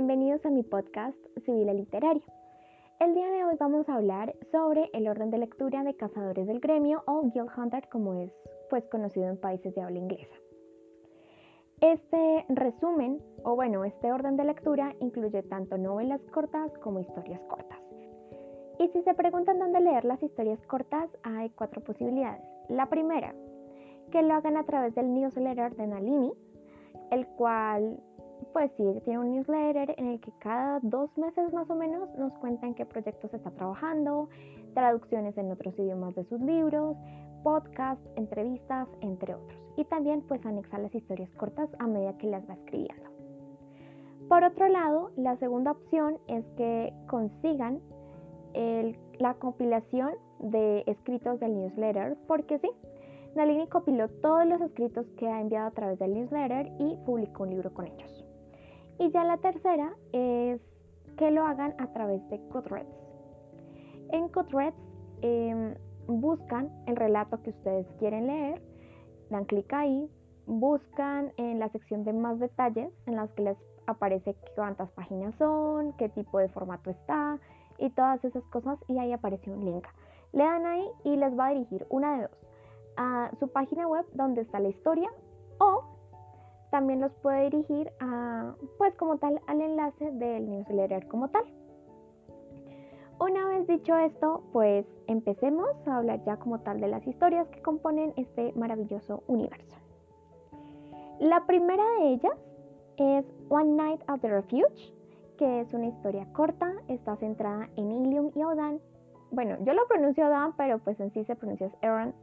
Bienvenidos a mi podcast Civil Literario. El día de hoy vamos a hablar sobre el orden de lectura de cazadores del gremio o Guild Hunter como es pues conocido en países de habla inglesa. Este resumen, o bueno, este orden de lectura incluye tanto novelas cortas como historias cortas. Y si se preguntan dónde leer las historias cortas, hay cuatro posibilidades. La primera, que lo hagan a través del newsletter de Nalini, el cual pues sí, tiene un newsletter en el que cada dos meses más o menos nos cuenta en qué proyectos está trabajando, traducciones en otros idiomas de sus libros, podcasts, entrevistas, entre otros. Y también pues anexa las historias cortas a medida que las va escribiendo. Por otro lado, la segunda opción es que consigan la compilación de escritos del newsletter, porque sí, Nalini compiló todos los escritos que ha enviado a través del newsletter y publicó un libro con ellos. Y ya la tercera es que lo hagan a través de Goodreads. En Goodreads em, buscan el relato que ustedes quieren leer, dan clic ahí, buscan en la sección de más detalles en las que les aparece cuántas páginas son, qué tipo de formato está y todas esas cosas y ahí aparece un link. Le dan ahí y les va a dirigir una de dos a su página web donde está la historia o también los puede dirigir a pues como tal al enlace del newsletter como tal. Una vez dicho esto, pues empecemos a hablar ya como tal de las historias que componen este maravilloso universo. La primera de ellas es One Night at the Refuge, que es una historia corta, está centrada en Ilium y Odan. Bueno, yo lo pronuncio Odan, pero pues en sí se pronuncia Eran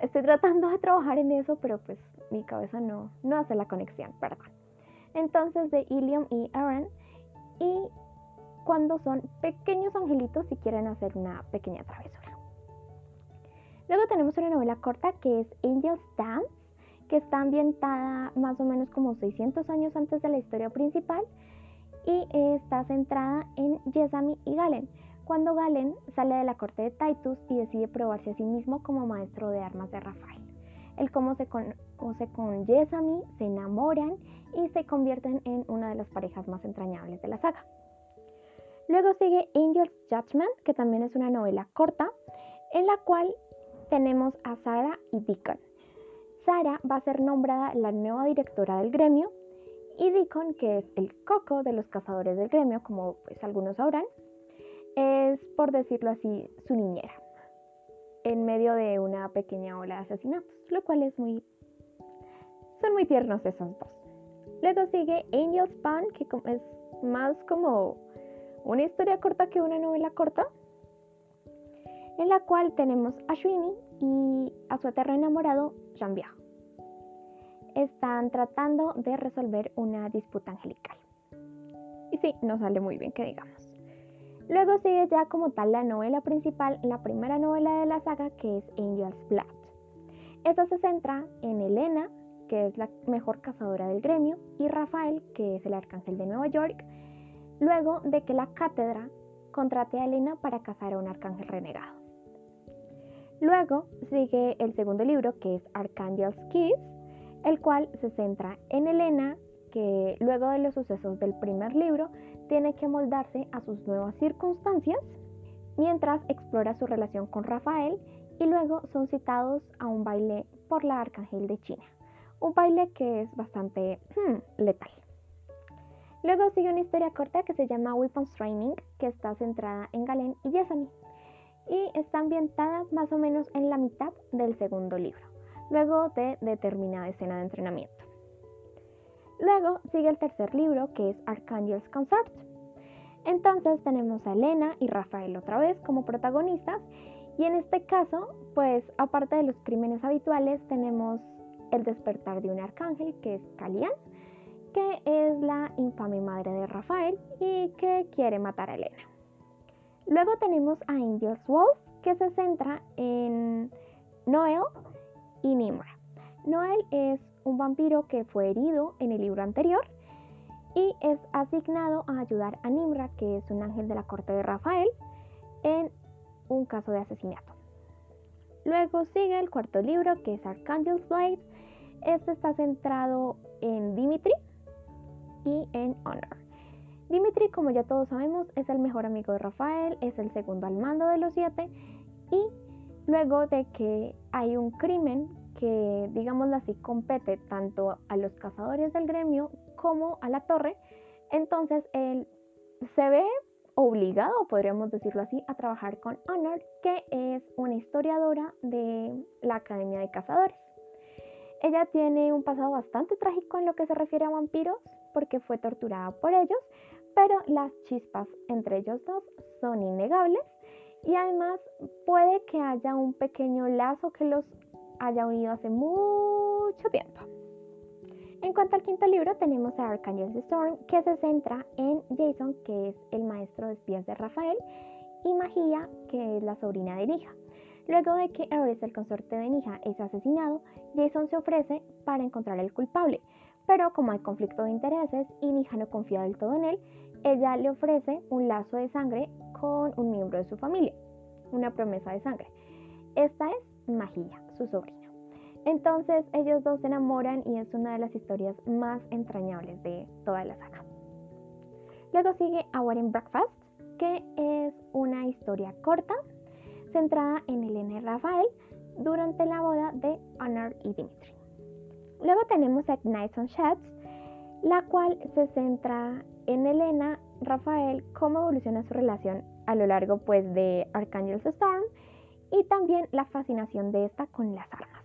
estoy tratando de trabajar en eso, pero pues mi cabeza no, no hace la conexión, perdón. Entonces de Ilium y Aaron y cuando son pequeños angelitos y quieren hacer una pequeña travesura. Luego tenemos una novela corta que es Angel's Dance, que está ambientada más o menos como 600 años antes de la historia principal y está centrada en Yesami y Galen cuando Galen sale de la corte de Titus y decide probarse a sí mismo como maestro de armas de Rafael. El cómo se conoce con Yesami, se enamoran y se convierten en una de las parejas más entrañables de la saga. Luego sigue Angel's Judgment, que también es una novela corta, en la cual tenemos a Sara y Deacon. Sara va a ser nombrada la nueva directora del gremio y Deacon, que es el coco de los cazadores del gremio, como pues algunos sabrán, es, por decirlo así, su niñera, en medio de una pequeña ola de asesinatos, lo cual es muy... son muy tiernos esos dos. Luego sigue Angel's Pan, que es más como una historia corta que una novela corta, en la cual tenemos a Shwini y a su eterno enamorado, Jean Están tratando de resolver una disputa angelical. Y sí, no sale muy bien que digamos. Luego sigue ya como tal la novela principal, la primera novela de la saga que es Angel's Blood. Esta se centra en Elena, que es la mejor cazadora del gremio, y Rafael, que es el arcángel de Nueva York, luego de que la cátedra contrate a Elena para cazar a un arcángel renegado. Luego sigue el segundo libro que es Archangel's Kiss, el cual se centra en Elena, que luego de los sucesos del primer libro tiene que moldarse a sus nuevas circunstancias mientras explora su relación con Rafael y luego son citados a un baile por la Arcángel de China, un baile que es bastante hmm, letal. Luego sigue una historia corta que se llama Weapons Training, que está centrada en Galen y Yesami, y está ambientada más o menos en la mitad del segundo libro, luego de determinada escena de entrenamiento. Luego sigue el tercer libro que es Archangel's Consort. Entonces tenemos a Elena y Rafael otra vez como protagonistas y en este caso, pues aparte de los crímenes habituales, tenemos el despertar de un arcángel que es Kalian, que es la infame madre de Rafael y que quiere matar a Elena. Luego tenemos a Angel's Wolf, que se centra en Noel y Nimra. Noel es un vampiro que fue herido en el libro anterior y es asignado a ayudar a Nimra, que es un ángel de la corte de Rafael, en un caso de asesinato. Luego sigue el cuarto libro, que es Archangel's Blade. Este está centrado en Dimitri y en Honor. Dimitri, como ya todos sabemos, es el mejor amigo de Rafael, es el segundo al mando de los siete y luego de que hay un crimen que, digámoslo así, compete tanto a los cazadores del gremio como a la torre, entonces él se ve obligado, podríamos decirlo así, a trabajar con Honor, que es una historiadora de la Academia de Cazadores. Ella tiene un pasado bastante trágico en lo que se refiere a vampiros, porque fue torturada por ellos, pero las chispas entre ellos dos son innegables y además puede que haya un pequeño lazo que los haya unido hace mucho tiempo. En cuanto al quinto libro, tenemos a Archangel's Storm, que se centra en Jason, que es el maestro de espías de Rafael, y Magia, que es la sobrina de Nija. Luego de que Ares, el consorte de Nija, es asesinado, Jason se ofrece para encontrar al culpable, pero como hay conflicto de intereses y Nija no confía del todo en él, ella le ofrece un lazo de sangre con un miembro de su familia, una promesa de sangre. Esta es Magia, su sobrina. Entonces ellos dos se enamoran y es una de las historias más entrañables de toda la saga. Luego sigue A Wedding Breakfast, que es una historia corta centrada en Elena y Rafael durante la boda de Honor y Dimitri. Luego tenemos At Nights on Sheds, la cual se centra en Elena, Rafael, cómo evoluciona su relación a lo largo pues de Archangel's Storm y también la fascinación de esta con las armas.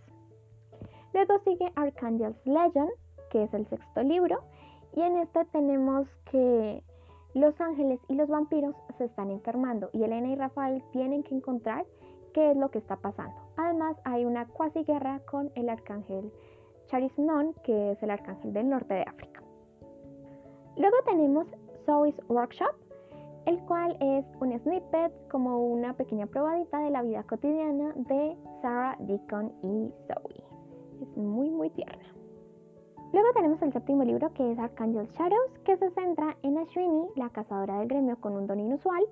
Luego sigue Archangel's Legend, que es el sexto libro, y en este tenemos que los ángeles y los vampiros se están enfermando y Elena y Rafael tienen que encontrar qué es lo que está pasando. Además hay una cuasi guerra con el arcángel Charisnon, que es el arcángel del norte de África. Luego tenemos Zoe's Workshop, el cual es un snippet como una pequeña probadita de la vida cotidiana de Sarah, Deacon y Zoe. Es muy, muy tierna. Luego tenemos el séptimo libro que es Archangel Shadows, que se centra en Ashwini, la cazadora del gremio con un don inusual,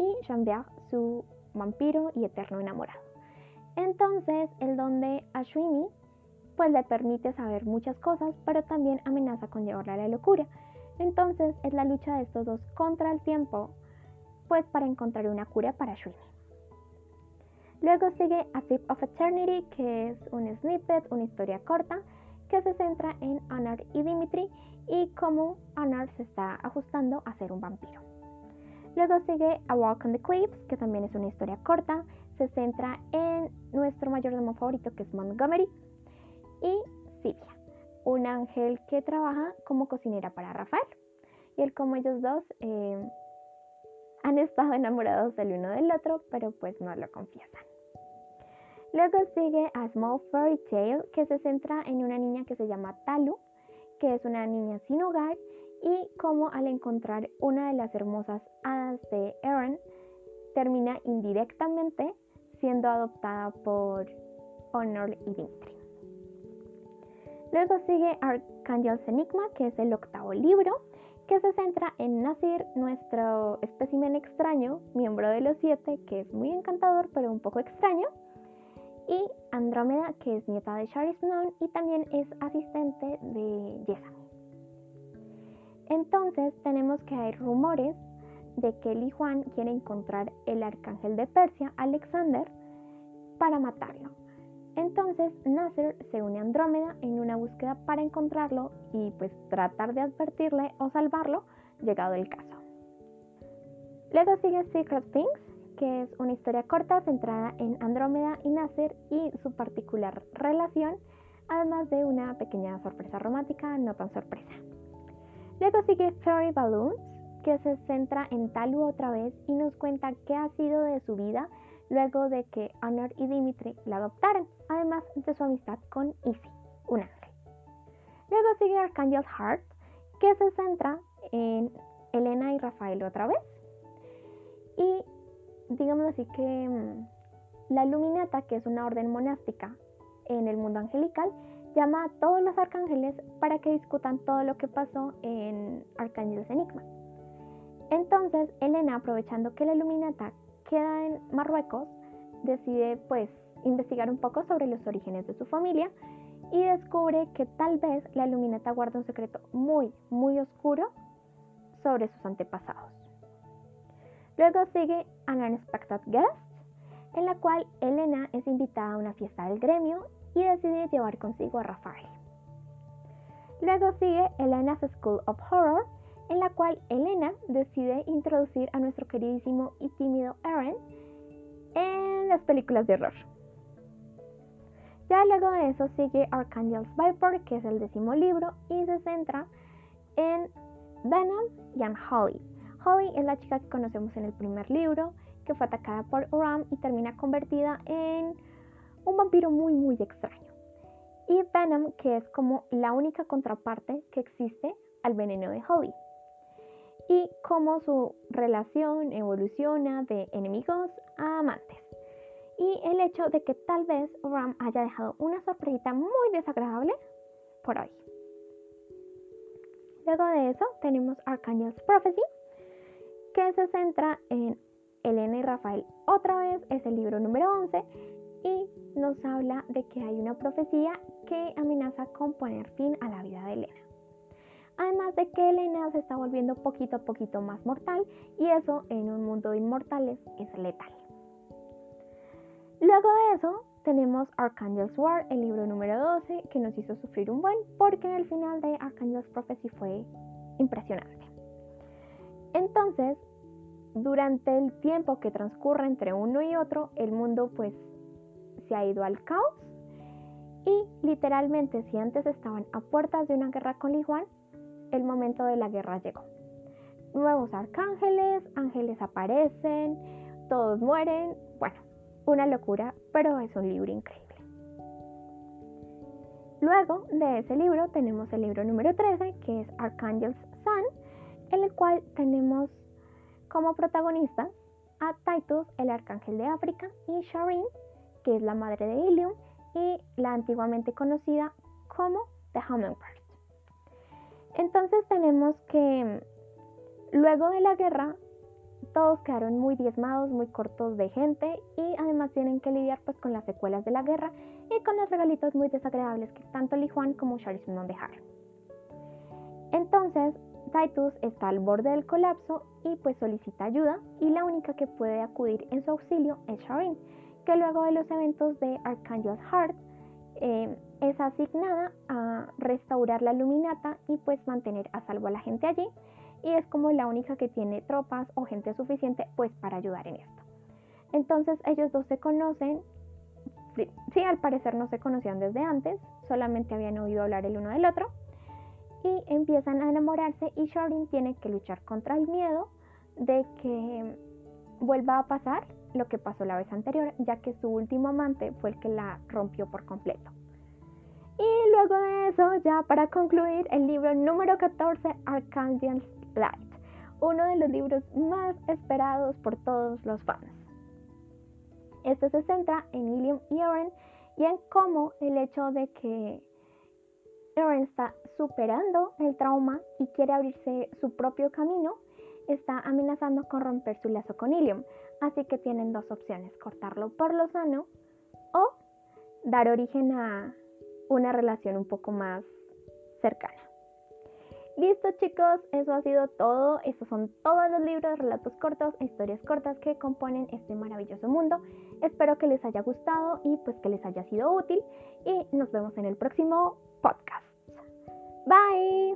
y Jean-Pierre, su vampiro y eterno enamorado. Entonces, el don de Ashwini pues le permite saber muchas cosas, pero también amenaza con llevarla a la locura. Entonces, es la lucha de estos dos contra el tiempo, pues para encontrar una cura para Ashwini. Luego sigue A Tip of Eternity, que es un snippet, una historia corta, que se centra en Honor y Dimitri y cómo Honor se está ajustando a ser un vampiro. Luego sigue A Walk on the Cliffs, que también es una historia corta, se centra en nuestro mayordomo favorito que es Montgomery y Silvia, un ángel que trabaja como cocinera para Rafael. Y él como ellos dos eh, han estado enamorados del uno del otro, pero pues no lo confiesan. Luego sigue A Small Fairy Tale, que se centra en una niña que se llama Talu, que es una niña sin hogar, y cómo al encontrar una de las hermosas hadas de Aaron, termina indirectamente siendo adoptada por Honor y Dimitri. Luego sigue Archangel's Enigma, que es el octavo libro, que se centra en Nasir, nuestro espécimen extraño, miembro de los siete, que es muy encantador pero un poco extraño, y Andrómeda, que es nieta de Snow y también es asistente de Jessamine. Entonces tenemos que hay rumores de que y Juan quieren encontrar el arcángel de Persia, Alexander, para matarlo. Entonces Nasser se une a Andrómeda en una búsqueda para encontrarlo y pues tratar de advertirle o salvarlo llegado el caso. Luego sigue Secret Things, que es una historia corta centrada en Andrómeda y Nasser y su particular relación, además de una pequeña sorpresa romántica, no tan sorpresa. Luego sigue Fairy Balloons, que se centra en Talu otra vez y nos cuenta qué ha sido de su vida luego de que Honor y Dimitri la adoptaran, además de su amistad con Izzy, un ángel. Luego sigue Archangel's Heart, que se centra en Elena y Rafael otra vez. Y digamos así que mm, la Luminata, que es una orden monástica en el mundo angelical, llama a todos los arcángeles para que discutan todo lo que pasó en Arcángeles Enigma. Entonces, Elena, aprovechando que la Luminata queda en Marruecos, decide pues investigar un poco sobre los orígenes de su familia y descubre que tal vez la Luminata guarda un secreto muy, muy oscuro sobre sus antepasados. Luego sigue An Unexpected Guest, en la cual Elena es invitada a una fiesta del gremio y decide llevar consigo a Rafael. Luego sigue Elena's School of Horror, en la cual Elena decide introducir a nuestro queridísimo y tímido Aaron en las películas de horror. Ya luego de eso sigue Archangel's Viper, que es el décimo libro, y se centra en Venom y en Holly. Holly es la chica que conocemos en el primer libro, que fue atacada por Ram y termina convertida en un vampiro muy muy extraño. Y Venom, que es como la única contraparte que existe al veneno de Holly. Y cómo su relación evoluciona de enemigos a amantes. Y el hecho de que tal vez Ram haya dejado una sorpresita muy desagradable por hoy. Luego de eso tenemos Archangel's Prophecy, que se centra en Elena y Rafael. Otra vez es el libro número 11 y nos habla de que hay una profecía que amenaza con poner fin a la vida de Elena. Además de que Elena se está volviendo poquito a poquito más mortal y eso en un mundo de inmortales es letal. Luego de eso tenemos Archangel's War, el libro número 12, que nos hizo sufrir un buen porque el final de Archangel's Prophecy fue impresionante. Entonces, durante el tiempo que transcurre entre uno y otro, el mundo pues se ha ido al caos y literalmente si antes estaban a puertas de una guerra con Lijuan, el momento de la guerra llegó. Nuevos arcángeles, ángeles aparecen, todos mueren, bueno, una locura, pero es un libro increíble. Luego de ese libro tenemos el libro número 13, que es Archangel's el cual tenemos como protagonistas a Titus, el arcángel de África, y Shireen, que es la madre de Ilium y la antiguamente conocida como The Hummingbird. Entonces tenemos que luego de la guerra todos quedaron muy diezmados, muy cortos de gente y además tienen que lidiar pues con las secuelas de la guerra y con los regalitos muy desagradables que tanto Li Juan como Charizard dejaron. Entonces Titus está al borde del colapso y pues solicita ayuda y la única que puede acudir en su auxilio es Shireen, que luego de los eventos de Archangel's Heart eh, es asignada a restaurar la luminata y pues mantener a salvo a la gente allí y es como la única que tiene tropas o gente suficiente pues para ayudar en esto. Entonces ellos dos se conocen, sí, al parecer no se conocían desde antes, solamente habían oído hablar el uno del otro y empiezan a enamorarse y Shorin tiene que luchar contra el miedo de que vuelva a pasar lo que pasó la vez anterior, ya que su último amante fue el que la rompió por completo. Y luego de eso, ya para concluir, el libro número 14, Archangel's Light, uno de los libros más esperados por todos los fans. Este se centra en Ilium y Eren y en cómo el hecho de que Eren está superando el trauma y quiere abrirse su propio camino, está amenazando con romper su lazo con Ilium. Así que tienen dos opciones, cortarlo por lo sano o dar origen a una relación un poco más cercana. Listo chicos, eso ha sido todo. Estos son todos los libros, relatos cortos e historias cortas que componen este maravilloso mundo. Espero que les haya gustado y pues que les haya sido útil y nos vemos en el próximo podcast. Bye.